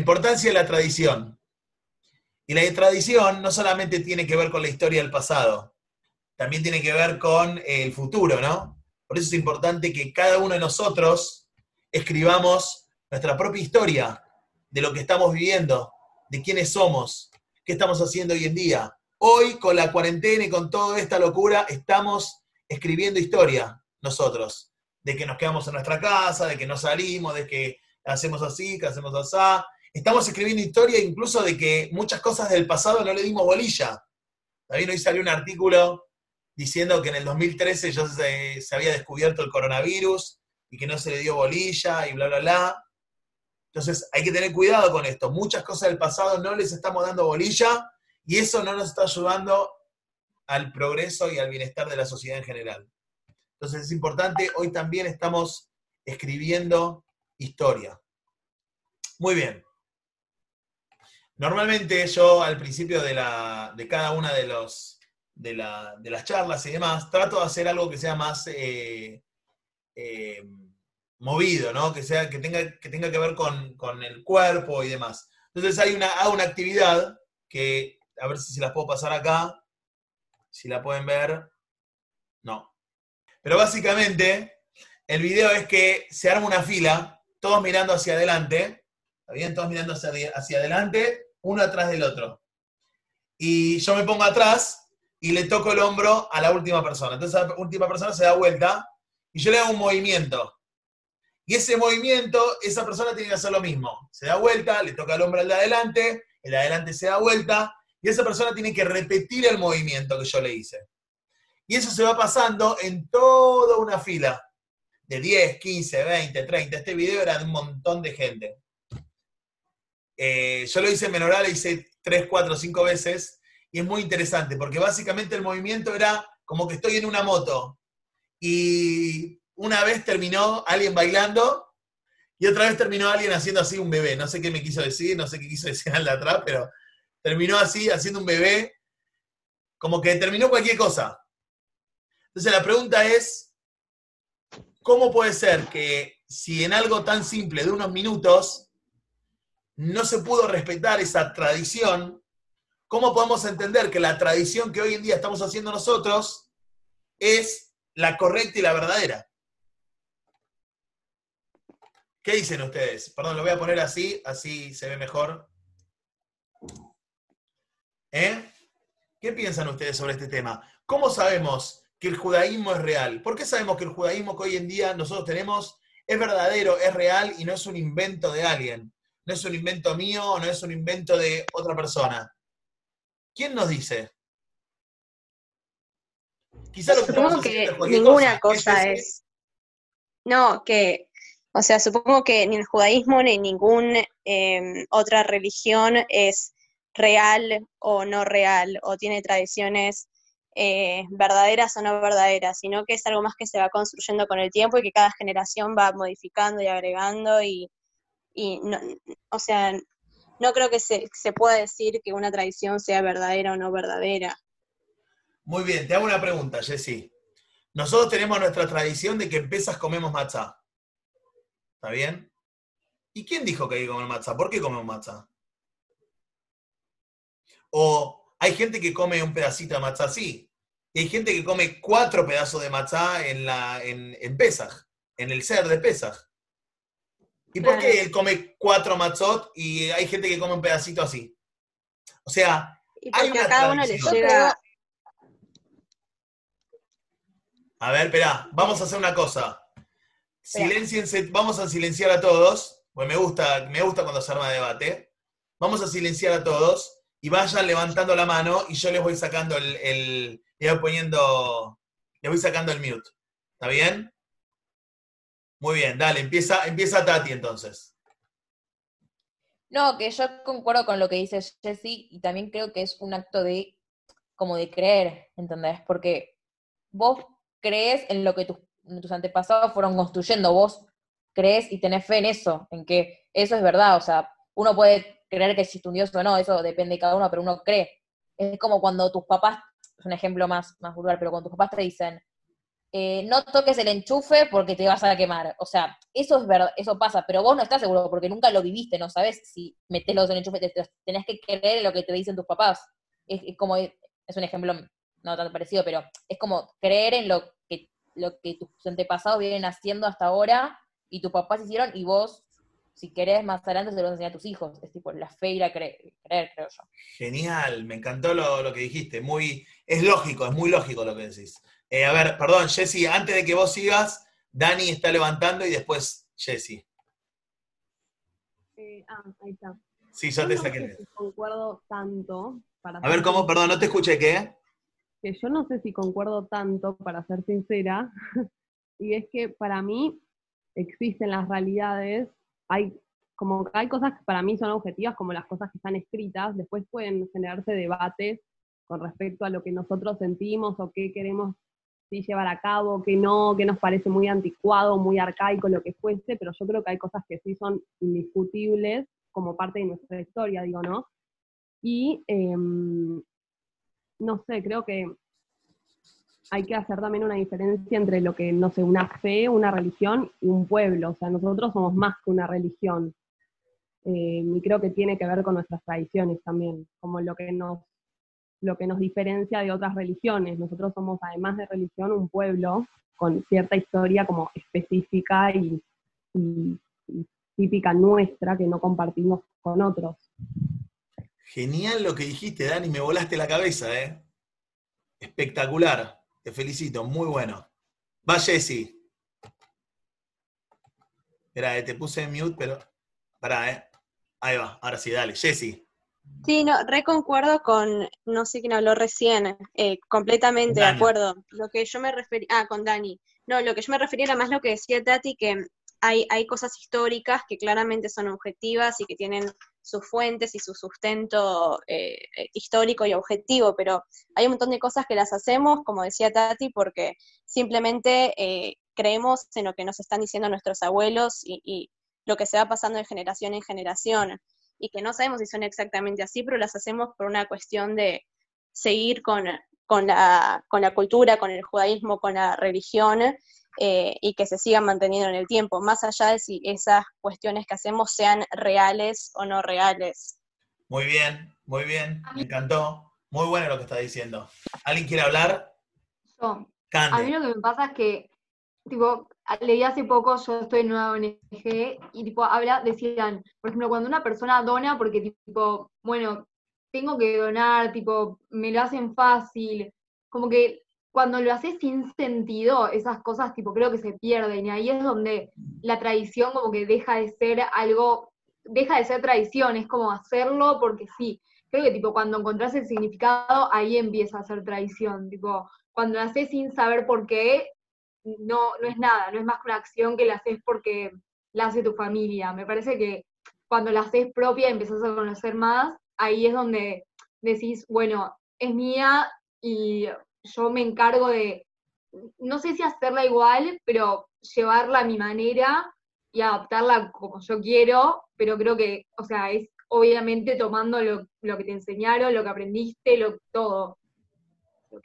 importancia de la tradición. Y la tradición no solamente tiene que ver con la historia del pasado, también tiene que ver con el futuro, ¿no? Por eso es importante que cada uno de nosotros escribamos nuestra propia historia de lo que estamos viviendo, de quiénes somos, qué estamos haciendo hoy en día. Hoy, con la cuarentena y con toda esta locura, estamos escribiendo historia nosotros, de que nos quedamos en nuestra casa, de que no salimos, de que hacemos así, que hacemos así. Estamos escribiendo historia incluso de que muchas cosas del pasado no le dimos bolilla. También hoy salió un artículo diciendo que en el 2013 ya se, se había descubierto el coronavirus y que no se le dio bolilla y bla, bla, bla. Entonces hay que tener cuidado con esto. Muchas cosas del pasado no les estamos dando bolilla y eso no nos está ayudando al progreso y al bienestar de la sociedad en general. Entonces es importante, hoy también estamos escribiendo historia. Muy bien. Normalmente yo al principio de, la, de cada una de, los, de, la, de, las charlas y demás, trato de hacer algo que sea más eh, eh, movido, ¿no? Que, sea, que, tenga, que tenga que ver con, con, el cuerpo y demás. Entonces hay una, hago una actividad que, a ver si se las puedo pasar acá, si la pueden ver. No. Pero básicamente, el video es que se arma una fila, todos mirando hacia adelante, ¿está bien? Todos mirando hacia, hacia adelante, uno atrás del otro. Y yo me pongo atrás y le toco el hombro a la última persona. Entonces la última persona se da vuelta y yo le hago un movimiento. Y ese movimiento, esa persona tiene que hacer lo mismo. Se da vuelta, le toca el hombro al de adelante, el de adelante se da vuelta, y esa persona tiene que repetir el movimiento que yo le hice. Y eso se va pasando en toda una fila de 10, 15, 20, 30. Este video era de un montón de gente. Eh, yo lo hice en Menoral, lo hice 3, 4, 5 veces, y es muy interesante, porque básicamente el movimiento era como que estoy en una moto, y una vez terminó alguien bailando y otra vez terminó alguien haciendo así un bebé. No sé qué me quiso decir, no sé qué quiso decir al de atrás, pero terminó así, haciendo un bebé, como que terminó cualquier cosa. Entonces la pregunta es, ¿cómo puede ser que si en algo tan simple de unos minutos no se pudo respetar esa tradición, ¿cómo podemos entender que la tradición que hoy en día estamos haciendo nosotros es la correcta y la verdadera? ¿Qué dicen ustedes? Perdón, lo voy a poner así, así se ve mejor. ¿Eh? ¿Qué piensan ustedes sobre este tema? ¿Cómo sabemos que el judaísmo es real? ¿Por qué sabemos que el judaísmo que hoy en día nosotros tenemos es verdadero, es real y no es un invento de alguien? No es un invento mío, no es un invento de otra persona. ¿Quién nos dice? Quizá lo que Supongo que ninguna cosa, es. No, que o sea, supongo que ni el judaísmo ni ninguna em, otra religión es real o no real, o tiene tradiciones eh, verdaderas o no verdaderas, sino que es algo más que se va construyendo con el tiempo y que cada generación va modificando y agregando y, no, o sea, no creo que se, se pueda decir que una tradición sea verdadera o no verdadera. Muy bien, te hago una pregunta, Jessy. Nosotros tenemos nuestra tradición de que en Pesas comemos matzá. ¿Está bien? ¿Y quién dijo que hay que comer matzá? ¿Por qué comemos matzá? O hay gente que come un pedacito de matzá así. Y hay gente que come cuatro pedazos de matzá en, la, en, en en el ser de Pesaj. ¿Y por qué él come cuatro matzot y hay gente que come un pedacito así? O sea, hay una a cada uno le llega. A ver, espera, vamos a hacer una cosa. Silenciense, vamos a silenciar a todos, pues me gusta, me gusta cuando se arma debate. Vamos a silenciar a todos y vayan levantando la mano y yo les voy sacando el, el les voy poniendo, les voy sacando el mute. ¿Está bien? Muy bien, dale, empieza, empieza Tati entonces. No, que yo concuerdo con lo que dice Jesse y también creo que es un acto de como de creer, ¿entendés? Porque vos crees en lo que tus tus antepasados fueron construyendo, vos crees y tenés fe en eso, en que eso es verdad, o sea, uno puede creer que existe un Dios o no, eso depende de cada uno, pero uno cree. Es como cuando tus papás, es un ejemplo más, más vulgar, pero cuando tus papás te dicen, eh, no toques el enchufe porque te vas a quemar. O sea, eso es verdad, eso pasa, pero vos no estás seguro porque nunca lo viviste, no sabes si metes los en el enchufe, tenés que creer en lo que te dicen tus papás. Es, como, es un ejemplo no tan parecido, pero es como creer en lo que, lo que tus antepasados vienen haciendo hasta ahora y tus papás hicieron y vos si querés más adelante se lo vas a tus hijos. Es tipo la fe ir a creer, creo yo. Genial, me encantó lo, que dijiste. Muy, es lógico, es muy lógico lo que decís. Eh, a ver, perdón, Jessy, antes de que vos sigas, Dani está levantando y después Jessy. Eh, ah, ahí está. Sí, yo, te saqué. No sé si concuerdo tanto. Para a ver, ¿cómo? Perdón, no te escuché, ¿qué? Que yo no sé si concuerdo tanto, para ser sincera, y es que para mí existen las realidades hay como hay cosas que para mí son objetivas, como las cosas que están escritas, después pueden generarse debates con respecto a lo que nosotros sentimos o qué queremos sí, llevar a cabo, qué no, qué nos parece muy anticuado, muy arcaico, lo que fuese, pero yo creo que hay cosas que sí son indiscutibles como parte de nuestra historia, digo, ¿no? Y em, no sé, creo que hay que hacer también una diferencia entre lo que, no sé, una fe, una religión y un pueblo. O sea, nosotros somos más que una religión. Eh, y creo que tiene que ver con nuestras tradiciones también, como lo que nos lo que nos diferencia de otras religiones. Nosotros somos, además de religión, un pueblo con cierta historia como específica y, típica nuestra que no compartimos con otros. Genial lo que dijiste, Dani, me volaste la cabeza, ¿eh? Espectacular. Te felicito, muy bueno. Va Jessy. Espera, eh, te puse mute, pero. Pará, ¿eh? Ahí va, ahora sí, dale. Jessy. Sí, no, reconcuerdo con, no sé quién habló recién, eh, completamente de acuerdo. Lo que yo me refería, ah, con Dani. No, lo que yo me refería era más lo que decía Tati, que hay, hay cosas históricas que claramente son objetivas y que tienen sus fuentes y su sustento eh, histórico y objetivo, pero hay un montón de cosas que las hacemos, como decía Tati, porque simplemente eh, creemos en lo que nos están diciendo nuestros abuelos y, lo que se va pasando de generación en generación, y que no sabemos si son exactamente así, pero las hacemos por una cuestión de seguir con, con, la, con la cultura, con el judaísmo, con la religión, eh, y que se sigan manteniendo en el tiempo, más allá de si esas cuestiones que hacemos sean reales o no reales. Muy bien, muy bien, me encantó. Muy bueno lo que está diciendo. ¿Alguien quiere hablar? Yo. A mí lo que me pasa es que, leí hace poco, yo estoy en una ONG, y tipo, habla, decían, por ejemplo, cuando una persona dona, porque tipo, bueno, tengo que donar, tipo, me lo hacen fácil, como que cuando lo haces sin sentido, esas cosas tipo creo que se pierden y ahí es donde la tradición como que deja de ser algo, deja de ser tradición, es como hacerlo porque sí. Creo que tipo cuando encontrás el significado, ahí empieza a ser tradición, tipo cuando lo haces sin saber por qué, no, no es nada, no es más que una acción que la haces porque la hace tu familia. Me parece que cuando la haces propia empezás a conocer más, ahí es donde decís, bueno, es mía y yo me encargo de, no sé si hacerla igual, pero llevarla a mi manera y adaptarla como yo quiero, pero creo que, o sea, es obviamente tomando lo, que te enseñaron, lo que aprendiste, lo, todo.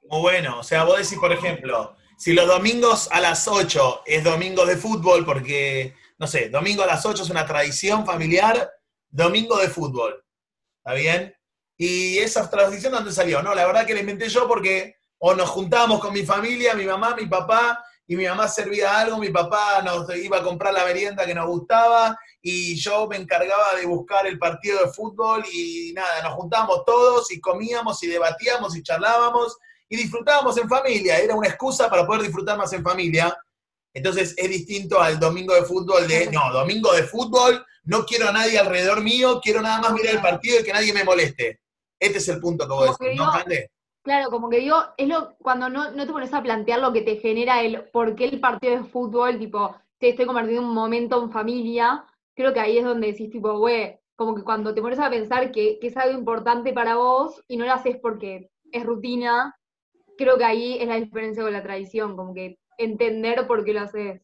Muy bueno, o sea, vos decís, por ejemplo, si los domingos a las 8 es domingo de fútbol, porque, no sé, domingo a las 8 es una tradición familiar, domingo de fútbol, ¿está bien? Y esa tradición, ¿dónde salió? No, la verdad que la inventé yo porque o nos juntábamos con mi familia, mi mamá, mi papá, y mi mamá servía algo, mi papá nos iba a comprar la merienda que nos gustaba, y yo me encargaba de buscar el partido de fútbol, y nada, nos juntábamos todos y comíamos y debatíamos y charlábamos y disfrutábamos en familia. Era una excusa para poder disfrutar más en familia. Entonces es distinto al domingo de fútbol de, no, domingo de fútbol, no quiero a nadie alrededor mío, quiero nada más mirar el partido y que nadie me moleste. Este es el punto que vos decís, ¿no? Claro, como que digo, es lo, cuando no, no te pones a plantear lo que te genera el por qué el partido de fútbol, tipo, te estoy compartiendo un momento en familia, creo que ahí es donde decís, tipo, güey, como que cuando te pones a pensar que, que, es algo importante para vos y no lo haces porque es rutina, creo que ahí es la diferencia con la tradición, como que entender por qué lo haces.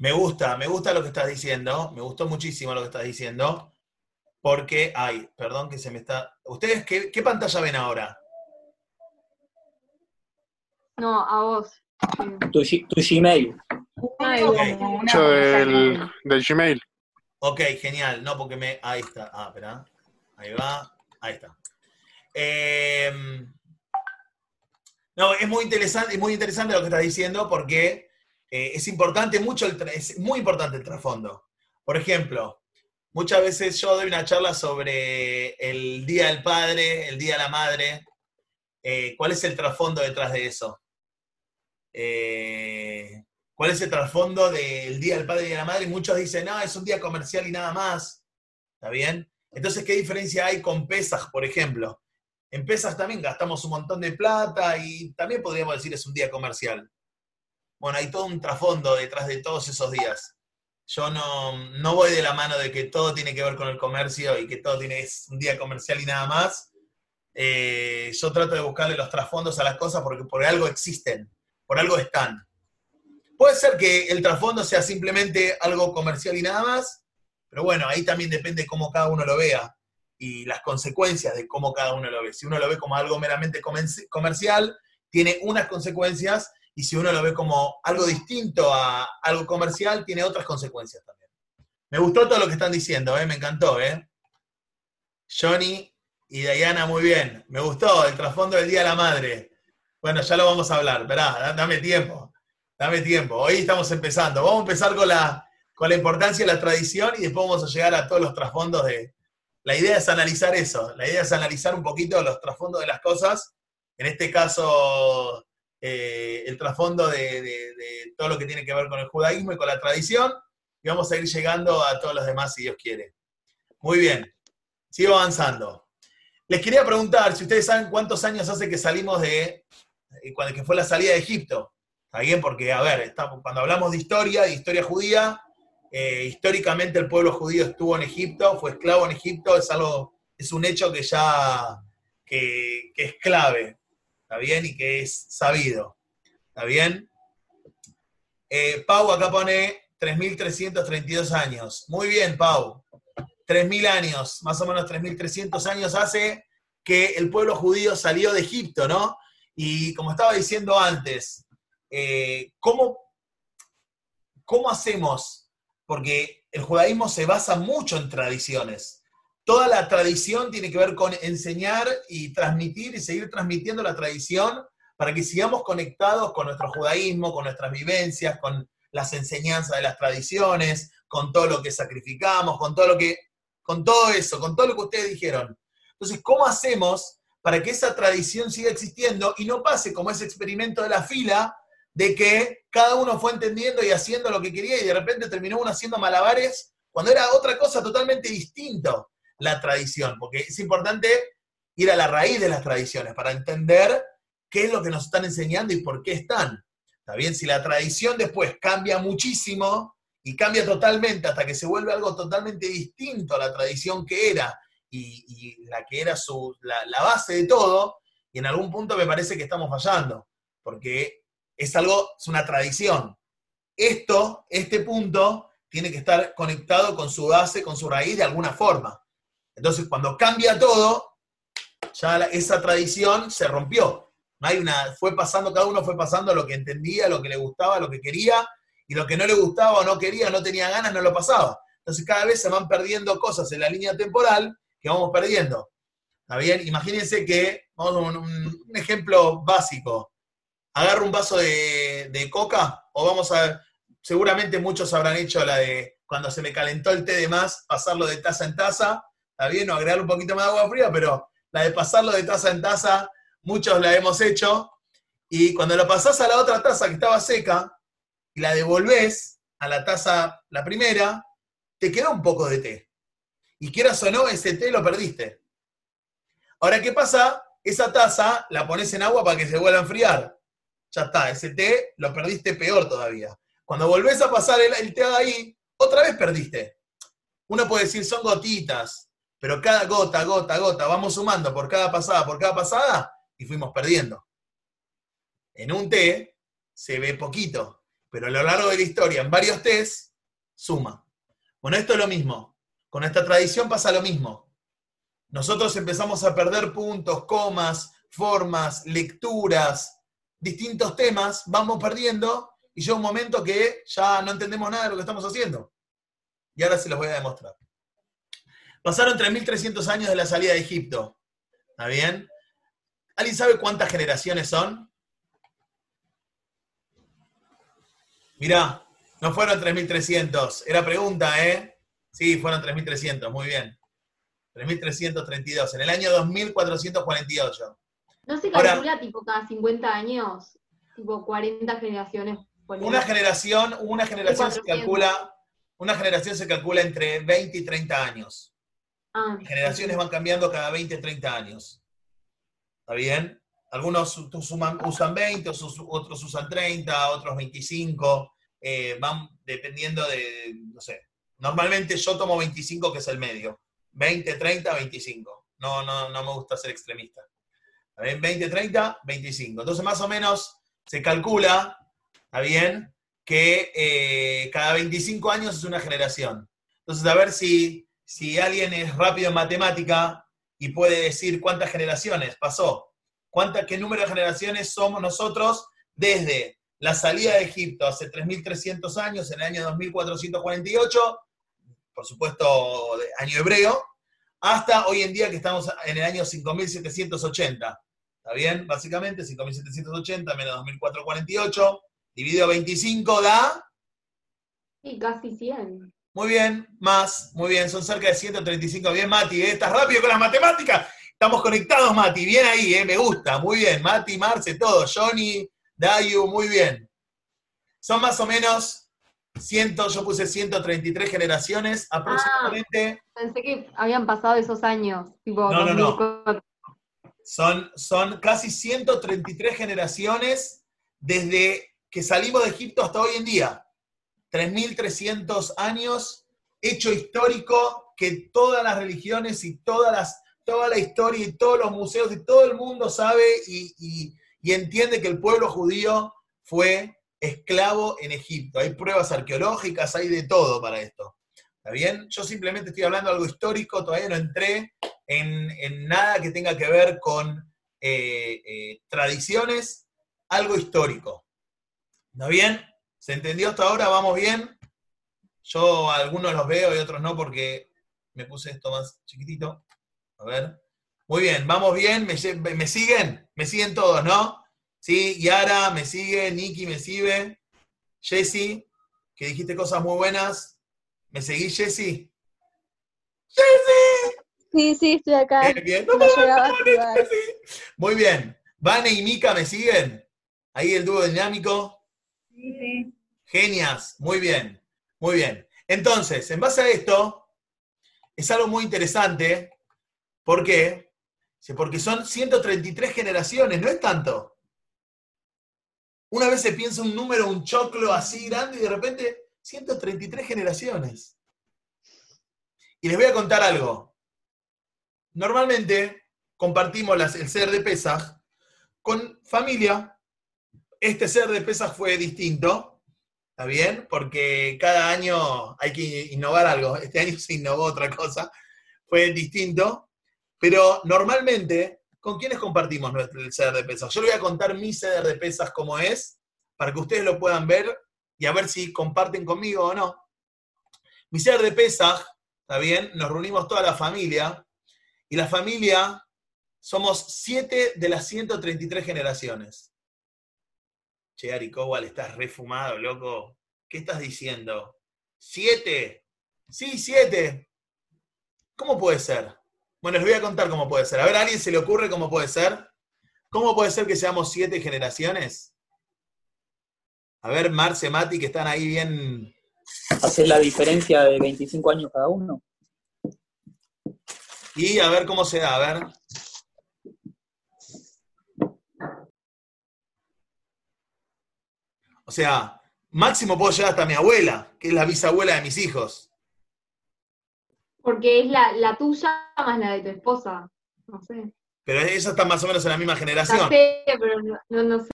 Me gusta, me gusta lo que estás diciendo, me gustó muchísimo lo que estás diciendo, porque, ay, perdón que se me está... ¿Ustedes qué, qué pantalla ven ahora? No, a vos. Tu, Gmail. del, del Gmail. Ok, genial. No, porque me. Ahí está. Ah, espera. Ahí va. Ahí está. Em, no, es muy interesante, muy interesante lo que estás diciendo porque eh, es importante mucho el es muy importante el trasfondo. Por ejemplo, muchas veces yo doy una charla sobre el Día del Padre, el Día de la Madre. Eh, ¿Cuál es el trasfondo detrás de eso? Eh, ¿Cuál es el trasfondo del Día del Padre y de la Madre? muchos dicen, no, es un día comercial y nada más. ¿Está bien? Entonces, ¿qué diferencia hay con Pesas, por ejemplo? En Pesas también gastamos un montón de plata y también podríamos decir es un día comercial. Bueno, hay todo un trasfondo detrás de todos esos días. Yo no, voy de la mano de que todo tiene que ver con el comercio y que todo tiene, es un día comercial y nada más. Eh, yo trato de buscarle los trasfondos a las cosas porque por algo existen, por algo están. Puede ser que el trasfondo sea simplemente algo comercial y nada más, pero bueno, ahí también depende cómo cada uno lo vea y las consecuencias de cómo cada uno lo ve. Si uno lo ve como algo meramente comercial, tiene unas consecuencias, y si uno lo ve como algo distinto a algo comercial, tiene otras consecuencias también. Me gustó todo lo que están diciendo, ¿eh? me encantó. ¿eh? Johnny y Diana, muy bien. Me gustó el trasfondo del Día de la Madre. Bueno, ya lo vamos a hablar, verá, dame tiempo. Dame tiempo. Hoy estamos empezando. Vamos a empezar con la, con la importancia de la tradición y después vamos a llegar a todos los trasfondos de... La idea es analizar eso. La idea es analizar un poquito los trasfondos de las cosas. En este caso, eh, el trasfondo de, todo lo que tiene que ver con el judaísmo y con la tradición. Y vamos a ir llegando a todos los demás si Dios quiere. Muy bien. Sigo avanzando. Les quería preguntar si ustedes saben cuántos años hace que salimos de, eh, cuando fue la salida de Egipto. ¿Está bien? Porque, a ver, cuando hablamos de historia, de historia judía, eh, históricamente el pueblo judío estuvo en Egipto, fue esclavo en Egipto, es algo, es un hecho que ya, que, es clave, ¿está bien? Y que es sabido, ¿está bien? Eh, Pau acá pone 3.332 años. Muy bien, Pau. 3.000 años, más o menos 3.300 años hace que el pueblo judío salió de Egipto, ¿no? Y como estaba diciendo antes, eh, ¿cómo, ¿cómo hacemos? Porque el judaísmo se basa mucho en tradiciones. Toda la tradición tiene que ver con enseñar y transmitir y seguir transmitiendo la tradición para que sigamos conectados con nuestro judaísmo, con nuestras vivencias, con las enseñanzas de las tradiciones, con todo lo que sacrificamos, con todo lo que, con todo eso, con todo lo que ustedes dijeron. Entonces, ¿cómo hacemos para que esa tradición siga existiendo y no pase como ese experimento de la fila, de que cada uno fue entendiendo y haciendo lo que quería y de repente terminó uno haciendo malabares cuando era otra cosa totalmente distinto la tradición, porque es importante ir a la raíz de las tradiciones para entender qué es lo que nos están enseñando y por qué están. Está bien, si la tradición después cambia muchísimo y cambia totalmente hasta que se vuelve algo totalmente distinto a la tradición que era y, la que era su, la, la base de todo, y en algún punto me parece que estamos fallando, porque es algo, es una tradición. Esto, este punto, tiene que estar conectado con su base, con su raíz de alguna forma. Entonces, cuando cambia todo, ya esa tradición se rompió. No hay una, fue pasando, cada uno fue pasando lo que entendía, lo que le gustaba, lo que quería, y lo que no le gustaba o no quería, no tenía ganas, no lo pasaba. Entonces, cada vez se van perdiendo cosas en la línea temporal que vamos perdiendo. ¿Está bien? Imagínense que, vamos a un ejemplo básico agarro un vaso de, coca o vamos a, seguramente muchos habrán hecho la de cuando se me calentó el té de más, pasarlo de taza en taza, está bien, o agregar un poquito más de agua fría, pero la de pasarlo de taza en taza, muchos la hemos hecho, y cuando lo pasás a la otra taza que estaba seca y la devolvés a la taza, la primera, te queda un poco de té. Y quieras o no, ese té lo perdiste. Ahora, ¿qué pasa? Esa taza la pones en agua para que se vuelva a enfriar ya está, ese té lo perdiste peor todavía. Cuando volvés a pasar el, té ahí, otra vez perdiste. Uno puede decir son gotitas, pero cada gota, gota, gota, vamos sumando por cada pasada, por cada pasada, y fuimos perdiendo. En un té se ve poquito, pero a lo largo de la historia, en varios tés, suma. Bueno, esto es lo mismo. Con esta tradición pasa lo mismo. Nosotros empezamos a perder puntos, comas, formas, lecturas, distintos temas, vamos perdiendo y llega un momento que ya no entendemos nada de lo que estamos haciendo. Y ahora se los voy a demostrar. Pasaron 3.300 años de la salida de Egipto. ¿Está bien? ¿Alguien sabe cuántas generaciones son? Mirá, no fueron 3.300. Era pregunta, ¿eh? Sí, fueron 3.300. Muy bien. 3.332. En el año 2448. ¿No se calcula tipo cada 50 años? Tipo 40 generaciones. Una generación, una generación se calcula, una generación se calcula entre 20 y 30 años. Ah, generaciones van cambiando cada 20, 30 años. ¿Está bien? Algunos usan 20, otros usan 30, otros 25. Eh, van dependiendo de, no sé. Normalmente yo tomo 25, que es el medio. 20, 30, 25. No, no, no me gusta ser extremista. 20, 30, 25. Entonces, más o menos se calcula, ¿está bien? Que eh, cada 25 años es una generación. Entonces, a ver si, si alguien es rápido en matemática y puede decir cuántas generaciones pasó, cuánta, qué número de generaciones somos nosotros desde la salida de Egipto hace 3.300 años, en el año 2448, por supuesto, año hebreo, hasta hoy en día que estamos en el año 5780. ¿Está bien? Básicamente, 5780 menos 2448, dividido 25 da... Sí, casi 100. Muy bien, más, muy bien, son cerca de 135. Bien, Mati, ¿eh? ¿estás rápido con las matemáticas? Estamos conectados, Mati, bien ahí, ¿eh? me gusta, muy bien. Mati, Marce, todo, Johnny, Dayu, muy bien. Son más o menos yo puse 133 generaciones aproximadamente. Ah, pensé que habían pasado esos años. no, no, no. Son, son casi 133 generaciones desde que salimos de Egipto hasta hoy en día. 3.300 años, hecho histórico que todas las religiones y todas las, toda la historia y todos los museos y todo el mundo sabe y entiende que el pueblo judío fue esclavo en Egipto. Hay pruebas arqueológicas, hay de todo para esto. ¿Está bien? Yo simplemente estoy hablando de algo histórico, todavía no entré en, nada que tenga que ver con eh, eh, tradiciones, algo histórico. ¿Está bien? ¿Se entendió hasta ahora? ¿Vamos bien? Yo algunos los veo y otros no porque me puse esto más chiquitito. A ver. Muy bien, vamos bien, me, me siguen, me siguen todos, ¿no? Sí, Yara me sigue, Nikki me sigue, Jessy, que dijiste cosas muy buenas. ¿Me seguís, Jessy? ¡Jessy! Sí, sí, estoy acá. Bien, Muy bien. Vane y Mika me siguen. Ahí el dúo dinámico. Sí, sí. Genias, muy bien, muy bien. Entonces, en base a esto, es algo muy interesante. ¿Por qué? Porque son 133 generaciones, no es tanto. Una vez se piensa un número, un choclo así grande y de repente 133 generaciones. Y les voy a contar algo. Normalmente compartimos el ser de Pesaj con familia. Este ser de Pesaj fue distinto, ¿está bien? Porque cada año hay que innovar algo. Este año se innovó otra cosa. Fue distinto. Pero normalmente ¿Con quiénes compartimos nuestro, el ceder de pesas? Yo le voy a contar mi ceder de pesas como es, para que ustedes lo puedan ver y a ver si comparten conmigo o no. Mi ceder de pesas, ¿está bien? Nos reunimos toda la familia y la familia somos siete de las 133 generaciones. Che, Ari estás refumado, loco. ¿Qué estás diciendo? ¿Siete? Sí, siete. ¿Cómo puede ser? Bueno, les voy a contar cómo puede ser. A ver, ¿a alguien se le ocurre cómo puede ser? ¿Cómo puede ser que seamos siete generaciones? A ver, Marce, Mati, que están ahí bien. Hacer la diferencia de 25 años cada uno. Y a ver cómo se da, a ver. O sea, máximo puedo llegar hasta mi abuela, que es la bisabuela de mis hijos. Porque es la, la tuya más la de tu esposa. No sé. Pero ella está más o menos en la misma generación. No sé, pero no, no, sé.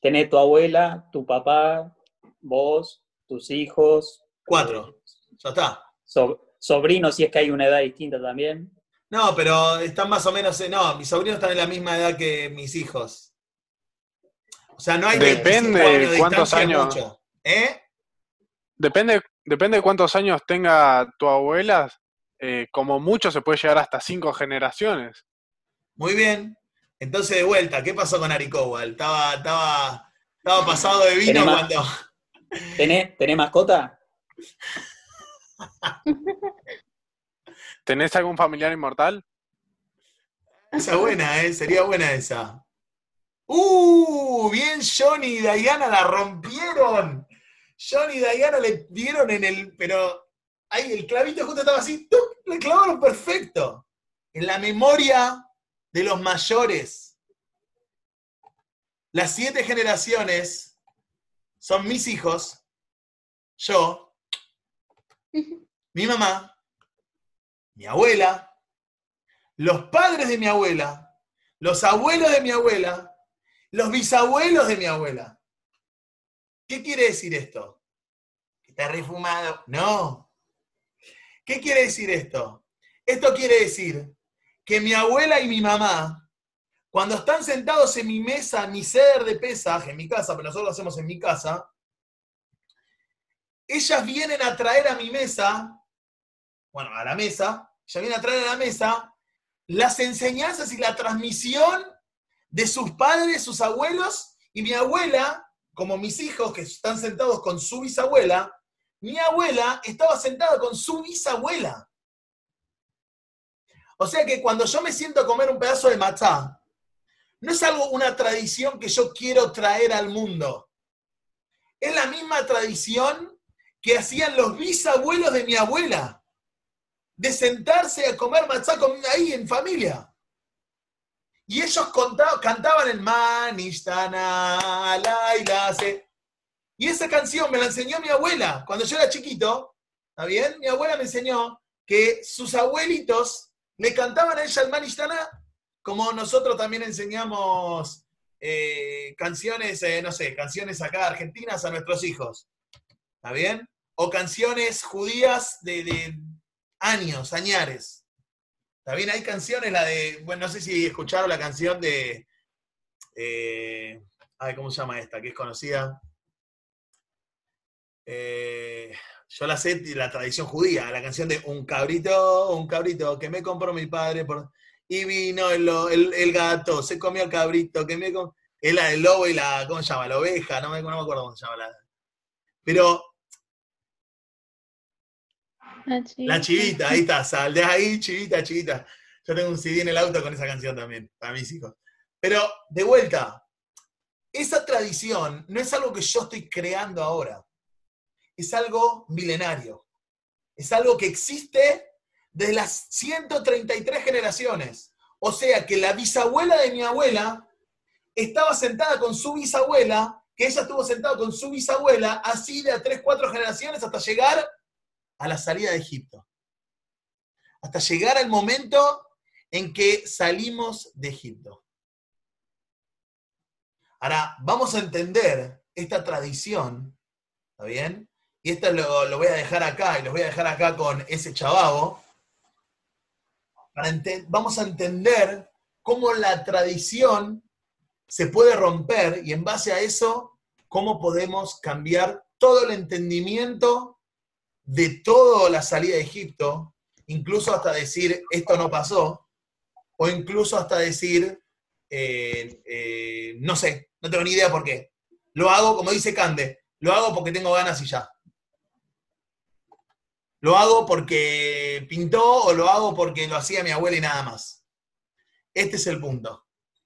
Tenés tu abuela, tu papá, vos, tus hijos. Cuatro. Ya está. sobrinos, si es que hay una edad distinta también. No, pero están más o menos. No, mis sobrinos están en la misma edad que mis hijos. O sea, no hay Depende de cuántos años. ¿Eh? Depende, depende de cuántos años tenga tu abuela. Eh, como mucho se puede llegar hasta cinco generaciones. Muy bien. Entonces, de vuelta, ¿qué pasó con Aricowal? Estaba, estaba, estaba pasado de vino cuando. ¿Tenés, ¿Tenés mascota? ¿Tenés algún familiar inmortal? Esa buena, ¿eh? Sería buena esa. ¡Uh! Bien, Johnny y Diana la rompieron. Johnny y Diana le dieron en el. Pero ahí el clavito justo estaba así. Le clavaron perfecto. En la memoria de los mayores. Las siete generaciones son mis hijos, yo, mi mamá, mi abuela, los padres de mi abuela, los abuelos de mi abuela, los bisabuelos de mi abuela. ¿Qué quiere decir esto? ¿Que está refumado? No. ¿Qué quiere decir esto? Esto quiere decir que mi abuela y mi mamá, cuando están sentados en mi mesa, mi ceder de pesaje, en mi casa, pero nosotros lo hacemos en mi casa, ellas vienen a traer a mi mesa, bueno, a la mesa, ya viene a traer a la mesa las enseñanzas y la transmisión de sus padres, sus abuelos, y mi abuela, como mis hijos que están sentados con su bisabuela, mi abuela estaba sentada con su bisabuela. O sea que cuando yo me siento a comer un pedazo de matzá, no es algo, una tradición que yo quiero traer al mundo. Es la misma tradición que hacían los bisabuelos de mi abuela de sentarse a comer matzá ahí en familia. Y ellos cantaban el Manishtana, Laila, Y esa canción me la enseñó mi abuela cuando yo era chiquito. ¿Está bien? Mi abuela me enseñó que sus abuelitos le cantaban el Manishtana como nosotros también enseñamos eh, canciones, eh, no sé, canciones acá argentinas a nuestros hijos. ¿Está bien? O canciones judías de, años, añares. También hay canciones, la de, bueno, no sé si escucharon la canción de, eh, ay, ¿cómo se llama esta? Que es conocida. Yo la sé la tradición judía, la canción de un cabrito, un cabrito que me compró mi padre por... y vino el, gato, se comió el cabrito, que me es la del lobo y la, ¿cómo se llama? La oveja, no me, no me acuerdo cómo se llama la... Pero la chivita. ahí está, sal de ahí, chivita, chivita. Yo tengo un CD en el auto con esa canción también, para mis hijos. Pero, de vuelta, esa tradición no es algo que yo estoy creando ahora. Es algo milenario. Es algo que existe desde las 133 generaciones. O sea que la bisabuela de mi abuela estaba sentada con su bisabuela, que ella estuvo sentada con su bisabuela, así de a 3, 4 generaciones hasta llegar a la salida de Egipto. Hasta llegar al momento en que salimos de Egipto. Ahora, vamos a entender esta tradición, ¿está bien? Y esto lo, voy a dejar acá, y lo voy a dejar acá con ese chababo. vamos a entender cómo la tradición se puede romper y en base a eso, cómo podemos cambiar todo el entendimiento de toda la salida de Egipto, incluso hasta decir esto no pasó, o incluso hasta decir, eh, eh, no sé, no tengo ni idea por qué. Lo hago, como dice Cande, lo hago porque tengo ganas y ya. Lo hago porque pintó o lo hago porque lo hacía mi abuela y nada más. Este es el punto.